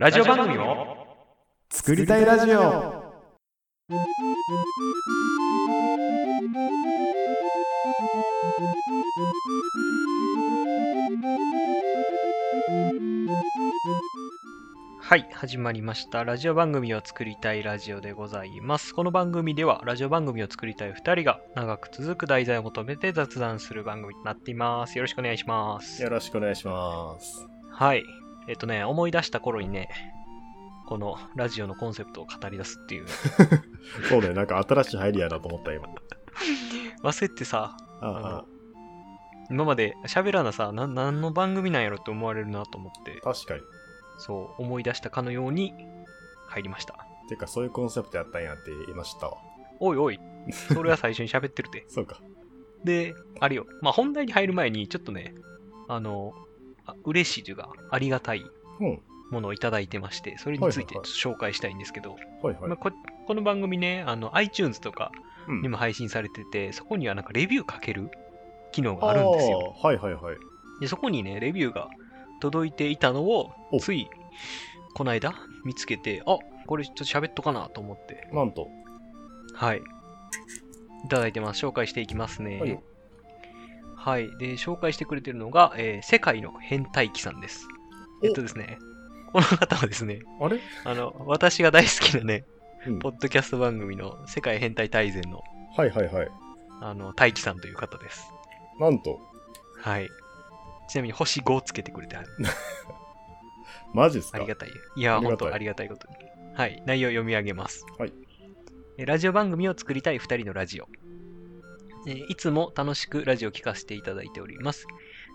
ラジオ番組を作りたいラジオはい、始まりました。ラジオ番組を作りたいラジオでございます。この番組では、ラジオ番組を作りたい2人が長く続く題材を求めて雑談する番組となっています。よろしくお願いします。よろしくお願いします。はい。えっとね、思い出した頃にね、このラジオのコンセプトを語り出すっていう。そうね、なんか新しい入りやなと思った今。忘れてさ、あ今まで喋らなさ、な何の番組なんやろって思われるなと思って、あ、確かに。そう思い出したかのように入りました。てか、そういうコンセプトやったんやって言いましたわ。おいおい、それは最初に喋ってるて。そうか。で、あれよ、まあ、本題に入る前に、ちょっとね、あの、あ嬉しいというか、ありがたいうん。ものをいただいてまして、それについて紹介したいんですけど、ここの番組ね、あの iTunes とかうんにも配信されてて、そこにはなんかレビュー書ける機能があるんですよ。はいはいはい。で、そこにね、レビューが届いていたのをお、つい、この間見つけて、あこれちょっと喋っとかなと思って、なんと。はい。いただいてます。紹介していきますね。はいはい。で、紹介してくれてるのが、えー世界の変態期さんです。おえっとですね、この方はですね、あれ？あの、私が大好きなね、うん。ポッドキャスト番組の世界変態大全の、はいはいはい。あの、大輝さんという方です。なんと。はい。ちなみに星5をつけてくれてある。マジっすか？ありがたい。いや、本当ありがたいことに。はい。内容を読み上げます。はいえ。ラジオ番組を作りたい2人のラジオ。えーいつも楽しくラジオを聞かせていただいております。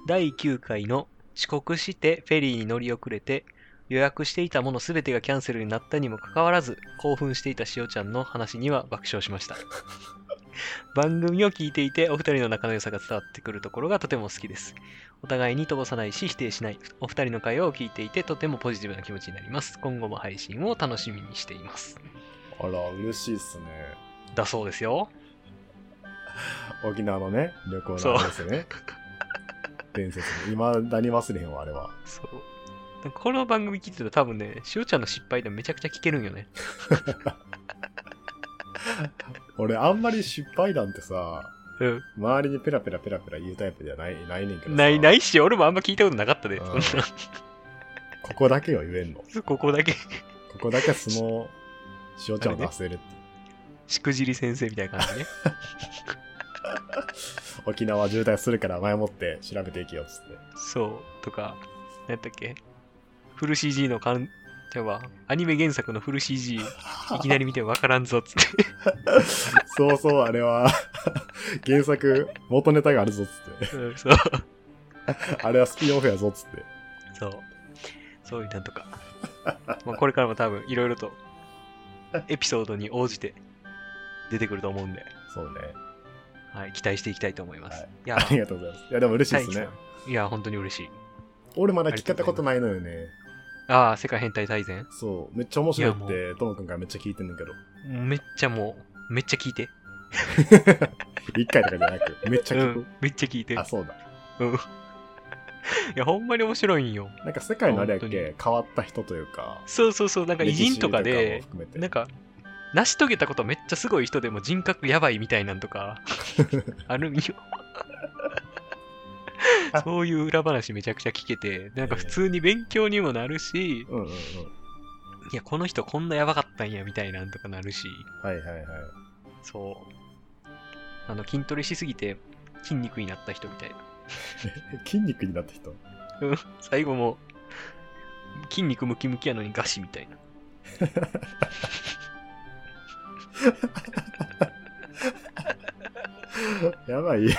第9回の遅刻してフェリーに乗り遅れて予約していたもの全てがキャンセルになったにもかかわらず興奮していたしおちゃんの話には爆笑しました。番組を聞いていてお二人の仲の良さが伝わってくるところがとても好きです。お互いに飛ばさないし否定しないお二人の会話を聞いていてとてもポジティブな気持ちになります。今後も配信を楽しみにしています。あら、嬉しいっすね。だそうですよ。沖縄のね、旅行の話ですね。伝説の。未だに忘れへんわ、あれは。そう。この番組聞いてたら多分ね、しおちゃんの失敗でめちゃくちゃ聞けるんよね。俺、あんまり失敗談ってさ、うん。周りにペラペラペラペラ言うタイプではないないねんけどさ。ない、ないし、俺もあんま聞いたことなかったで。うんそんなここだけは言えんの。ここだけ、ここだけその、塩ちゃんを出せるって。しくじり先生みたいな感じね。沖縄渋滞するから前もって調べていけよっつって。そう。とか、何やったっけ？フル CG のかん、じゃあアニメ原作のフル CG、いきなり見てわからんぞっつって。そうそう、あれは、原作、元ネタがあるぞっつって。うんそう。あれはスピンオフやぞっつって。そう。そういうなんとか。まあこれからも多分いろいろとエピソードに応じて出てくると思うんで、そうね。はい、期待していきたいと思います。はいいやあ、りがとうございます。いや、でも嬉しいですね。いや、本当に嬉しい。俺まだ聞けたことないのよね。ああ、世界変態大全？そう、めっちゃ面白いって、ともくんからめっちゃ聞いてんねんけど。めっちゃもう、めっちゃ聞いて。一回とかじゃなく、めっちゃ聞くうん。、めっちゃ聞いて。あ、そうだ。うん。いや、ほんまに面白いんよ。なんか世界のあれやっ本け変わった人というか、そうそうそう、なんか偉人とかでも、含めてなんか、成し遂げたことめっちゃすごい人でも人格やばいみたいなんとか、あるんよ。そういう裏話めちゃくちゃ聞けて、なんか普通に勉強にもなるし、うんうんうん。いや、この人こんなやばかったんやみたいなんとかなるし、はいはいはい。そう。あの、筋トレしすぎて筋肉になった人みたいな。筋肉になった人？うん最後も、筋肉ムキムキやのにガシみたいな。やばいやん。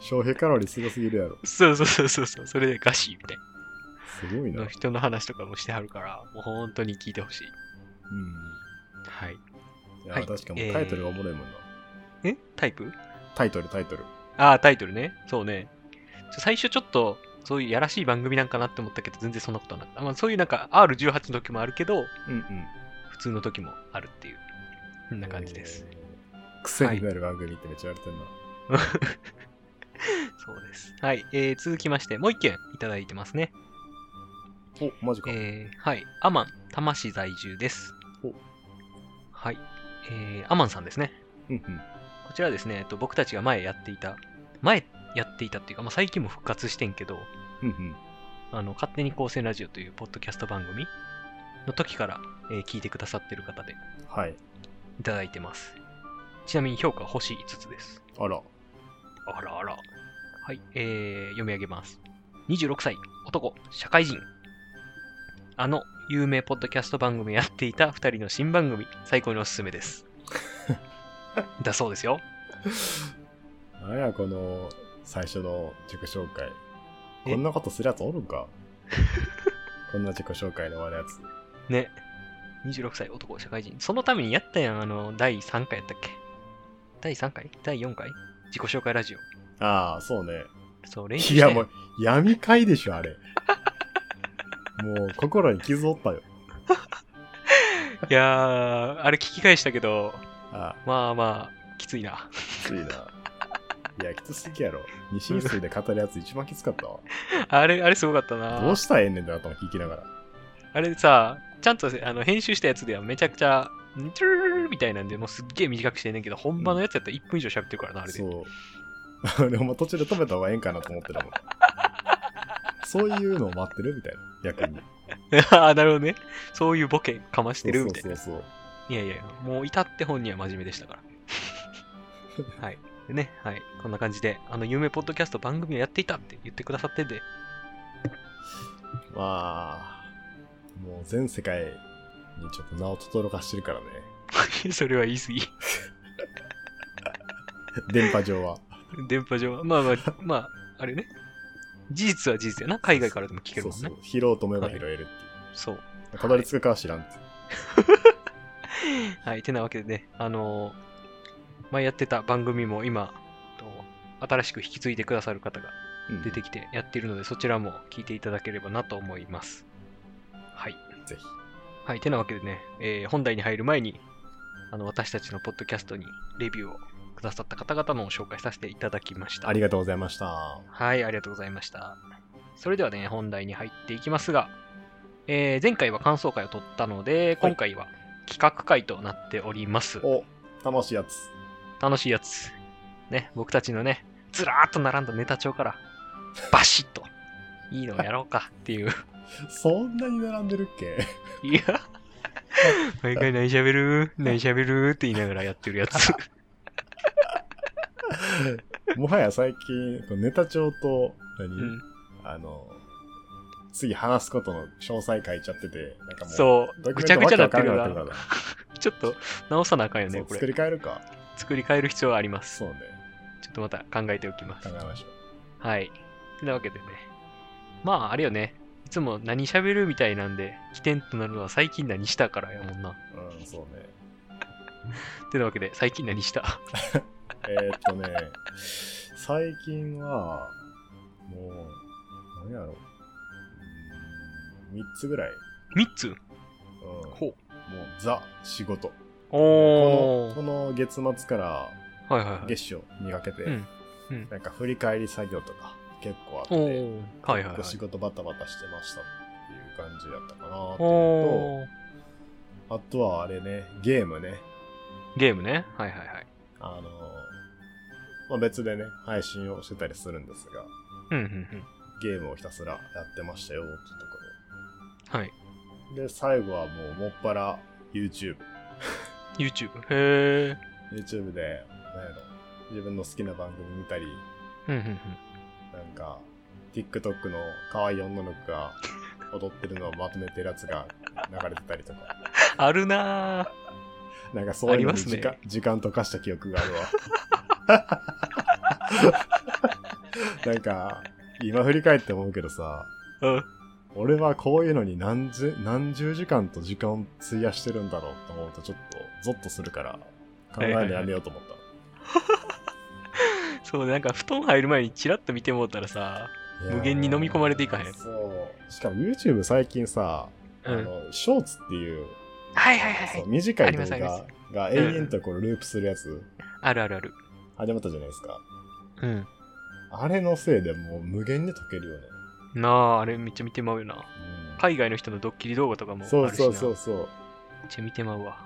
消費カロリーすごすぎるやろ。そうそうそうそうそう、それでガシみたいすごいな。な。人の話とかもしてはるから、もう本当に聞いてほしい。うん。はい。いや、はい確かもタイトルがおもろいもんな。え？タイプタイトル、タイトル。ああ、タイトルね。そうね。最初ちょっと、そういうやらしい番組なんかなって思ったけど、全然そんなことはなかった。まあ、そういうなんか R18 の時もあるけど、うんうん。普通の時もあるっていう、こんな感じです。えー。癖になる番組ってめっちゃ言われてんな。そうです。はい。えー続きまして、もう一件いただいてますね。お、マジか。えー、はい。アマン、多摩市在住ですお。はい。えー、アマンさんですね。うんうん。こちらですね、えっと、僕たちが前やっていた、前やっていたっていうか、まあ、最近も復活してんけど、うんうん。あの、勝手に高専ラジオというポッドキャスト番組の時から、えー聞いてくださってる方ではい。いただいてます。ちなみに評価星5つです。あら。あらあら。はい、えー、読み上げます。26歳、男、社会人。あの、有名ポッドキャスト番組やっていた2人の新番組、最高におすすめです。だそうですよ。なんや、この、最初の自己紹介。え？こんなことするやつおるんか？こんな自己紹介で終わるやつ。ね。26歳、男、社会人。そのためにやったやん、あの、第3回やったっけ？第3回？第4回？自己紹介ラジオ。ああ、そうね。そう、練習いや、もう、闇会でしょ、あれ。もう、心に傷負ったよ。いやー、あれ聞き返したけど、あまあまあ、きついな。あ、きついな。いや、きつすぎやろ。二進水で語るやつ一番きつかったわ。あれ、あれすごかったな。どうしたらええねんってなったの聞きながら。あれさ、ちゃんとあの編集したやつではめちゃくちゃ、んルルルルみたいなんで、もうすっげえ短くしてんねんけど、本場のやつやったら1分以上喋ってるからな、あれで。そう。でも途中で止めた方がええんかなと思ってたもん。そういうのを待ってるみたいな、逆に。あ あ、なるほどね。そういうボケかましてるみたいな。そうそうそういやいや、もう至って本人は真面目でしたから。はい。でね、はい。こんな感じで、あの、有名ポッドキャスト番組をやっていたって言ってくださってて、そう。まあ、もう全世界にちょっと名を轟かしてるからね。それは言い過ぎ。電波上は。電波上は。まあまあ、まあ、あれね。事実は事実やな。海外からでも聞けるもんね。そうそう。拾おうと思えば拾えるっていう。そう。たどり着くかは知らんって。はい、てなわけでね、あのー前やってた番組も今、と新しく引き継いでくださる方がうん出てきてやっているので、そちらも聞いていただければなと思います。はい。ぜひ。はい、てなわけでね、えー本題に入る前に、あの、私たちのポッドキャストにレビューをくださった方々の紹介させていただきました。ありがとうございました。はい、ありがとうございました。それではね、本題に入っていきますが、えー前回は感想会を取ったので、今回は企画会となっております。お、楽しいやつ。楽しいやつ。ね、僕たちのね、ずらーっと並んだネタ帳から、バシッと、いいのをやろうかっていう。そんなに並んでるっけ？いや、毎回何喋る？何喋る？って言いながらやってるやつ。もはや最近、ネタ帳と、何、うん、あの、次話すことの詳細書いちゃってて、なんかもう、そう、ぐちゃぐちゃなってるから、ちょっと直さなあかんよね、これ。り変えるか。作り変える必要はあります。そうね。ちょっとまた考えておきます考。えましょはい。てなわけでね。まあ、あれよね。いつも何喋るみたいなんで、起点となるのは最近何したからやもんな。う。うん、そうね。てなわけで、最近何した？えーっとね、最近は、もう、何やろ。うーん3つぐらい。?3 つ？うん、もほう。う、ザ、仕事。おー。このこの月末からはいはいはい。月初にかけて、うんうんなんか振り返り作業とか結構あって。はいはい。仕事バタバタしてましたっていう感じだったかなという。と、あとはあれね、ゲームね。ゲームね？はいはいはい。あの、まあ、別でね、配信をしてたりするんですが、うんうんうん。ゲームをひたすらやってましたよっていうとこはい。ろで。で、最後はもうもっぱら YouTube。YouTube？へー。YouTube で、なんやろ、自分の好きな番組見たり、うんうんうん。なんか、TikTok の可愛い女の子が踊ってるのをまとめてるやつが流れてたりとか、あるなー。なんかそういうのにありますね時間,、時間溶かした記憶があるわ。なんか、今振り返って思うけどさ、うん。俺はこういうのに何十何十時間と時間を費やしてるんだろうと思うとちょっとゾッとするから考えるのやめようと思った。そう、なんか布団入る前にチラッと見てもうたらさ、無限に飲み込まれていかへんそう。しかも YouTube 最近さ、うん。あの、ショーツっていう、はいはいはい。短い動画が永遠とこうループするやつ、あるあるある。始まったじゃないですか。うん。あれのせいでもう無限に解けるよね。なあ、あれめっちゃ見てまうよな。うん海外の人のドッキリ動画とかも。そうそうそうそう。めっちゃ見てまうわ。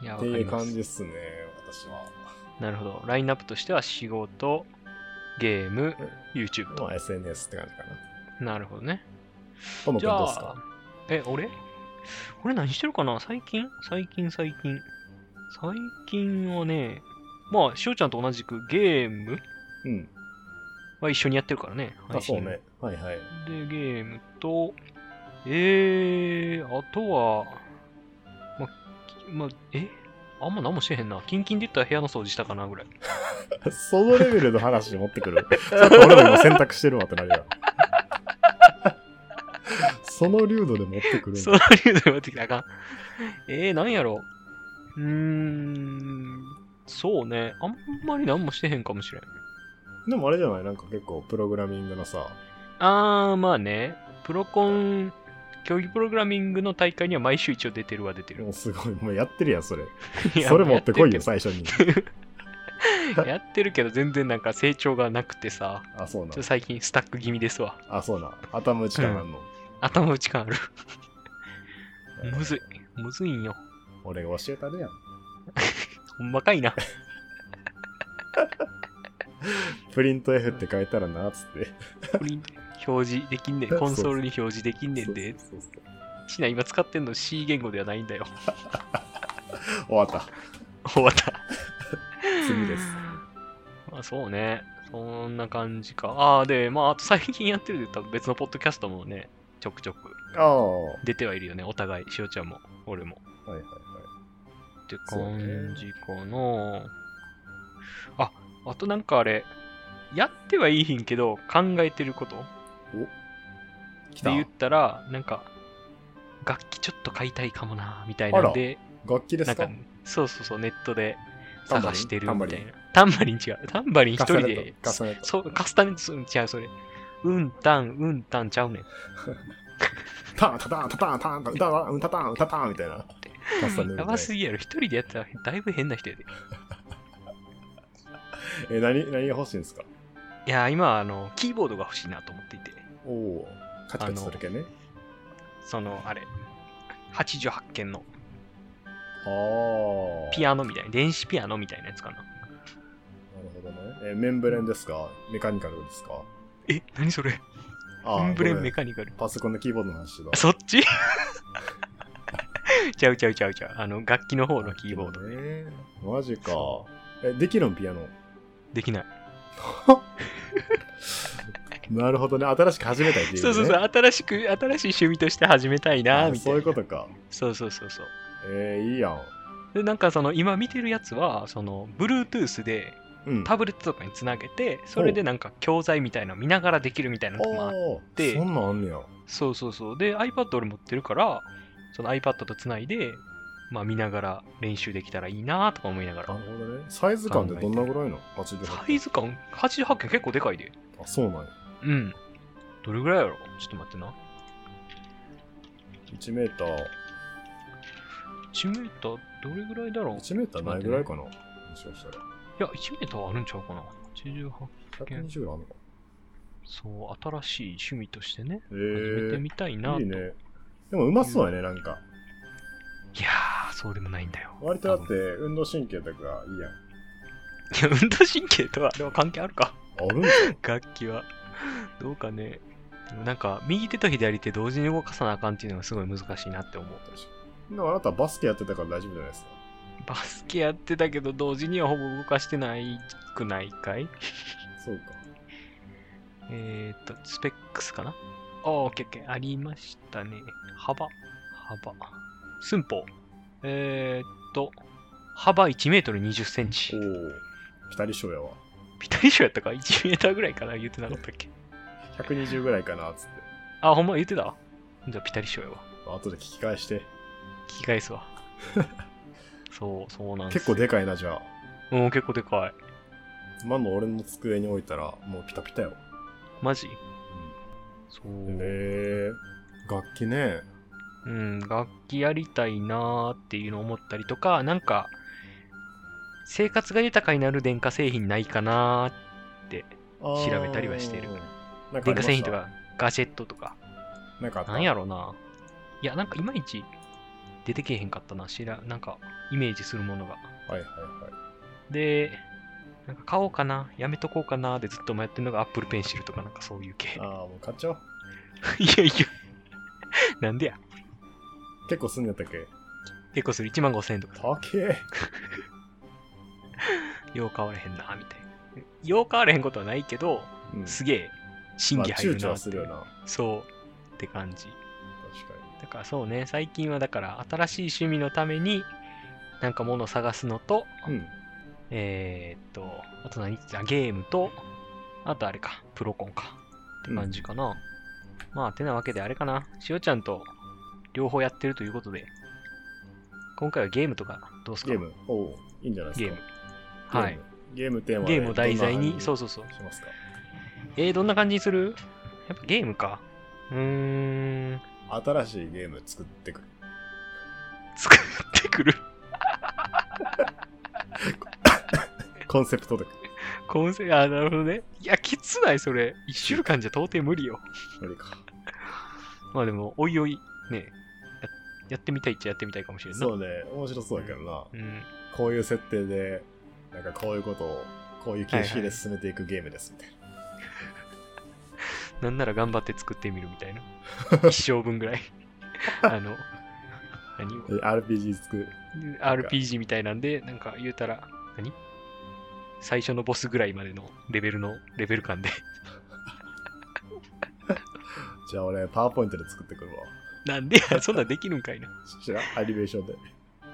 いや、っていう。感じですね、私は。なるほど。ラインナップとしては仕事、ゲーム、YouTube と。まあ SNS って感じかな。なるほどね。ともくじゃんどうですか？あ、え、俺？俺何してるかな？最近？最近最近。最近はね、まあ、しおちゃんと同じくゲームうん。は一緒にやってるからね。あ、そうね。はいはい。で、ゲームと、えー、あとは、ま、きま、え？あんま何もしてへんな。キンキンで言ったら部屋の掃除したかなぐらい。そのレベルの話持ってくる？ちょっと俺も今選択してるわってなるやん。その流度で持ってくるんだそういうの持ってきたらあかん。えー、なんやろうーん、そうね。あんまり何もしてへんかもしれん。でもあれじゃない？なんか結構プログラミングのさ、あー、まあね。プロコン、競技プログラミングの大会には毎週一応出てるは出てるも。うすごい、もうやってるやん、それ。それ持ってこいよ、や最初に。やってるけど全然なんか成長がなくてさ、あ、そうな。最近スタック気味ですわ。あ、そうな。頭打ち感あんの？頭打ち感ある。むずい。むずいんよ。俺が教えたるやん。ほんまかいな。プリント F って書いたらな、つって。プリン表示できんねん。コンソールに表示できんねんで。そうそうそうしな、今使ってんの C 言語ではないんだよ。終わった。終わった。次です。まあそうね。そんな感じか。ああ、で、まあ、あと最近やってるで言ったら別のポッドキャストもね、ちょくちょく出てはいるよね。お互い、しおちゃんも、俺も。いはいはい。って感じかな。あ、あとなんかあれ、やってはいいひんけど、考えてること来たで言ったら、なんか、楽器ちょっと買いたいかもな、みたいなんで、楽器ですか？なんか、そうそうそう、ネットで探してるみたいな。タンバリン？違う。タンバリン一人で、カスタネット。そう、カスタネット違う、それ。うんたん、うんたんちゃうねん。タンタタンタタンタンタンタタンタタンタタンみたいな。やばすぎやろ。一人でやったらだいぶ変な人やで。え、何、何が欲しいんですか？いや、今、あの、キーボードが欲しいなと思っていて。おお。カチカチするけね。その、あれ、88件のああ。ピアノみたいな、電子ピアノみたいなやつかな。なるほどね。え、メンブレンですか？メカニカルですか？え、何それ？あインブレンメカニカル。パソコンのキーボードの話だ。そっち？ちゃうちゃうちゃうちゃう。あの、楽器の方のキーボード。ね。マジかそ。え、できるん？ピアノ。できない。なるほどね。新しく始めたいっていう、ね。そうそうそう、新しく、新しい趣味として始めたいな、みたいな。あそういうことか。そうそうそうそう。えー、いいやん。で、なんかその、今見てるやつは、その、Bluetooth でうん。タブレットとかにつなげて、それでなんか教材みたいなの見ながらできるみたいなのもあって、そんなんあんねや。そうそうそう。で、iPad 俺持ってるから、その iPad とつないで、まあ見ながら練習できたらいいなとか思いながら。なるほどね。サイズ感ってどんなぐらいの ?88 サイズ感、88件結構でかいで。あ、そうなんや。うん。どれぐらいやろ？ちょっと待ってな。1メーター、1メーターどれぐらいだろう？い1メーターないぐらいかな？もしかしたら。や、1メーターはあるんちゃうかな ?88。120ぐらいあるのかそう、新しい趣味としてね、え始めてー、みたいなと。いいね。でもうまそうやね、なんか。いやー、そうでもないんだよ。割とだって運動神経とかいいやん。いや、運動神経とは、あれは関係あるかある楽器は。どうかね。でもなんか、右手と左手同時に動かさなあかんっていうのがすごい難しいなって思う。でもあなたバスケやってたから大丈夫じゃないですか。バスケやってたけど、同時にはほぼ動かしてないくないかい？そうか。えーっと、スペックスかな？あー、オッケーオッケー。ありましたね。幅。幅。寸法。えーっと、幅1メートル20センチお。お。ピタリ賞やわ。ピタリ賞やったか ?1 メーターぐらいかな？言ってなかったっけ？120ぐらいかなっつって。あ、ほんま？言ってた？じゃあピタリ賞やわ。後で聞き返して。聞き返すわ。そう、そうなん結構でかいな、じゃあ。うん、結構でかい。今の俺の机に置いたら、もうピタピタよ。マジ？そう。へえー、楽器ね。うん、楽器やりたいなーっていうのを思ったりとか、なんか、生活が豊かになる電化製品ないかなー調調べたりはしてる電化製品とかガジェットとか。なんかなんやろな。いや、なんかいまいち出てけえへんかったな。知らなんかイメージするものが。はいはいはい。で、なんか買おうかな、やめとこうかなでずっと迷ってるのが Apple Pencil とかなんかそういう系。ああ、もう買っちゃおう。いやいや。なんでや？結構すんやったっけ？結構する1万5000円とか。高え。よう買われへんな、みたいな。よう買われへんことはないけど、うん。すげえ、審まあ、躊躇議入るなってはするよな。そう。って感じ。確かだからそうね、最近はだから新しい趣味のために、なんか物を探すのと、に。うん。えーっと、あと何？あゲームと、あとあれか、プロコンか。って感じかな。まあ、てなわけであれかな。しおちゃんと両方やってるということで、今回はゲームとかどうすか？ゲーム。おおいいんじゃないですか？ゲーム。はい。。ゲームテーマゲームを題材に、そうそそうそう。しますか？えー、どんな感じにする？やっぱゲームか。うーん、新しいゲーム作ってくる。作ってくる？コンセプトで。コンセあ、なるほどね。いや、きつない、それ。一週間じゃ到底無理よ。無理か。まあでも、おいおい、ね、ややってみたいっちゃやってみたいかもしれんない。そうね、面白そうだけどな。うん。こういう設定で、なんかこういうことを、こういう形式で進めていくゲームですみたいな。なんなら頑張って作ってみるみたいな。一生分ぐらい。あの、何え RPG 作る？RPG みたいなんで、なんか言うたら、何？最初のボスぐらいまでのレベルの、レベル感で。じゃあ俺、パワーポイントで作ってくるわ。なんでや、そんなんできるんかいな。知らんアニメーションで。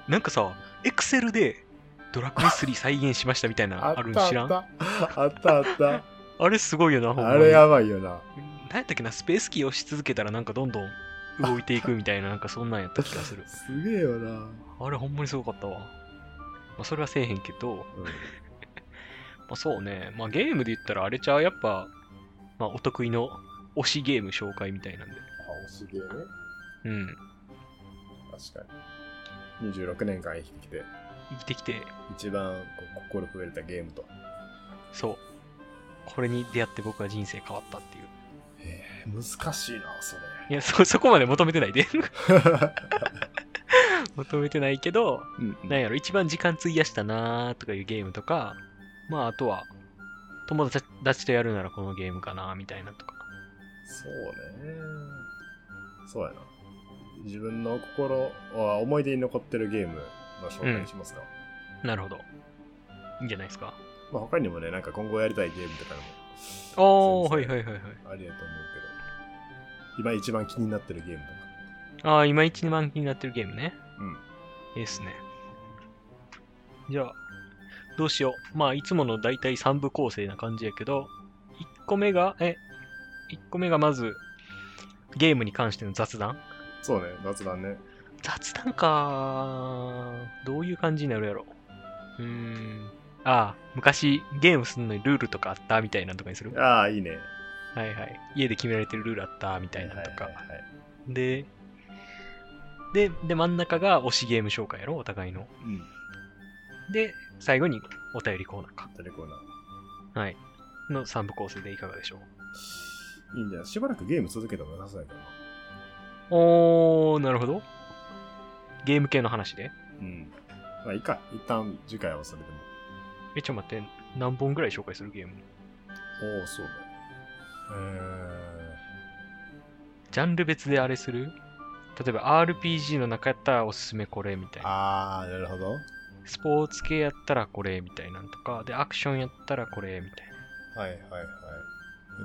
なんかさ、エクセルでドラクエ3再現しましたみたいなのあるん知らん？あったあったあった。あれすごいよな、ほんまに。あれやばいよな。何やったっけな、スペースキーを押し続けたらなんかどんどん動いていくみたいな、なんかそんなんやった気がする。すげえよな。あれほんまにすごかったわ。まあ、それはせえへんけど、うん まあ、そうね。まあゲームで言ったらあれちゃう、やっぱ、まあお得意の推しゲーム紹介みたいなんで。あ、惜しげね。うん。確かに。26年間生きてきて、生きてきて、一番こう心震えたゲームと。そう。これに出会って僕は人生変わったっていう。えー、難しいな、それ。いや、そ、そこまで求めてないで。求めてないけど、うんうんなんやろ、一番時間費やしたなーとかいうゲームとか、まああとは、友達とやるならこのゲームかなみたいなとか。そうね。そうやな。自分の心は思い出に残ってるゲームの紹介しますか。なるほど。いいんじゃないですか。まあ他にもね、なんか今後やりたいゲームとかでもおー、そうですねはいはいはいはい。ありやと思うけど、今一番気になってるゲームとか。ああ、今一番気になってるゲームね。うん。いいっすね。じゃあ、どうしよう。まあ、いつもの大体3部構成な感じやけど、1個目が、え、1個目がまず、ゲームに関しての雑談そうね、雑談ね。雑談かどういう感じになるやろうーん。ああ、昔ゲームするのにルールとかあったみたいなのとかにする？ああ、いいね。はいはい。家で決められてるルールあったみたいなのとか。はいはいはいはいで、で、で、真ん中が推しゲーム紹介やろお互いの。うん。で、最後にお便りコーナーか。テレコーナー。はい。の3部構成でいかがでしょう？いいんじゃない？しばらくゲーム続けてもなさそうやけどな。おー、なるほど。ゲーム系の話で。うん。まあいいか。一旦次回はそれでも。え、ちょっと待って、何本ぐらい紹介するゲーム？おお、そうだ。えジャンル別であれする？例えば RPG の中やったらおすすめこれみたいー、な。あー、なるほど。スポーツ系やったらこれみたいなんとか。で、アクションやったらこれみたいな。はいはいはい。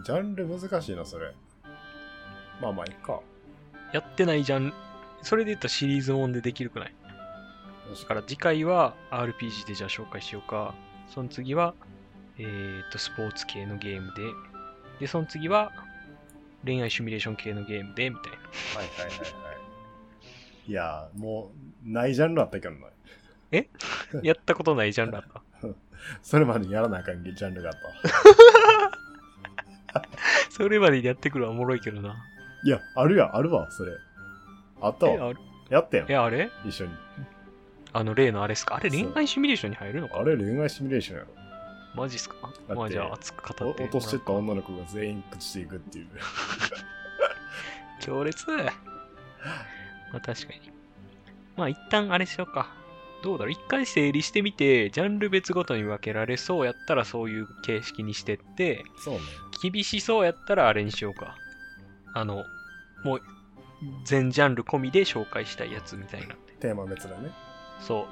ジャンル難しいな、それ。まあまあ、いっか。やってないジャンル、それで言ったらシリーズもんでできるくない？だから次回は RPG でじゃあ紹介しようか。その次は、えー、と、スポーツ系のゲームで。で、その次は恋愛シミュレーション系のゲームで、みたいな。はいはいはいはい。いやー、もう、ないジャンルあったけどな。やったことないジャンルあった？それまでにやらなあかんジャンルがあったわ。それまでにやってくるはおもろいけどな。いや、あるやん、あるわ、それ。あったえ、わ。あれやったやんえ、、あれ？一緒に。あの例のあれっすか？あれそう恋愛シミュレーションに入るのか？あれ恋愛シミュレーションやろ。マジっすか？てまあじゃあ熱く語ってお落としてった女の子が全員口していくっていう。強烈まあ確かに。まあ一旦あれしようか。どうだろう？一回整理してみて、ジャンル別ごとに分けられそうやったらそういう形式にしてって、そうね。厳しそうやったらあれにしようか。あの、もう、全ジャンル込みで紹介したいやつみたいな。テーマ別でね。そ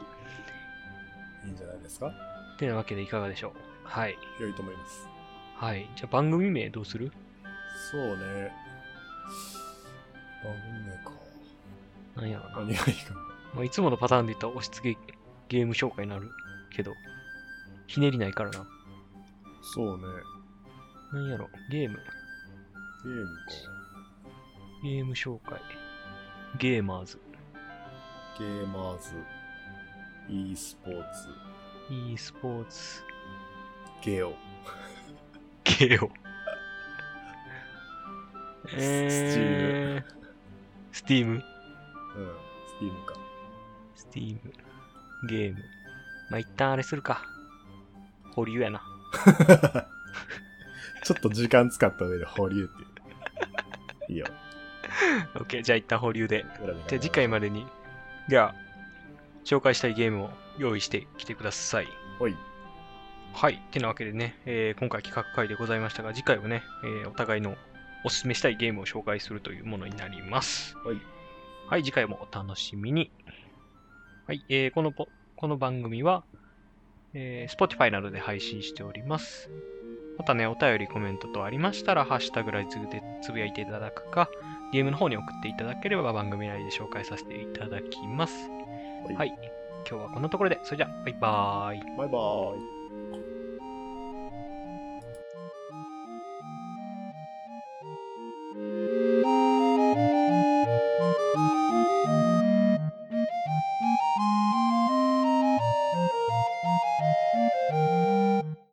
う。いいんじゃないですか？てなわけでいかがでしょう？はい。良いと思います。はい。じゃあ番組名どうする？そうね。番組名か。なんやろな。何がいいかな？まあ、いつものパターンで言ったら押し付けゲーム紹介になるけど、ひねりないからな。そうね。なんやろ？ゲーム。ゲームか。ゲーム紹介。ゲーマーズ。ゲーマーズ。e スポーツ。e スポーツ。ゲオ。ゲオ。えー、スティーム？うん。スティームか。スティーム。ゲーム。まあ、一旦あれするか。保留やな。ちょっと時間使った上で保留っていう。いいよ。OK。じゃあ一旦保留で。じゃあ次回までに、では、紹介したいゲームを用意してきてください。ほい。はい。てなわけでね、えー今回企画会でございましたが、次回はね、えーお互いのおすすめしたいゲームを紹介するというものになります。はい。はい、次回もお楽しみに。はい、えーこのポこの番組は、えー Spotify などで配信しております。またね、お便り、コメントとありましたら、ハッシュタグライズでつぶやいていただくか、ゲームの方に送っていただければ番組内で紹介させていただきます。はいはい。今日はこんなところで、それじゃあ、バイバーイ。バイバーイ。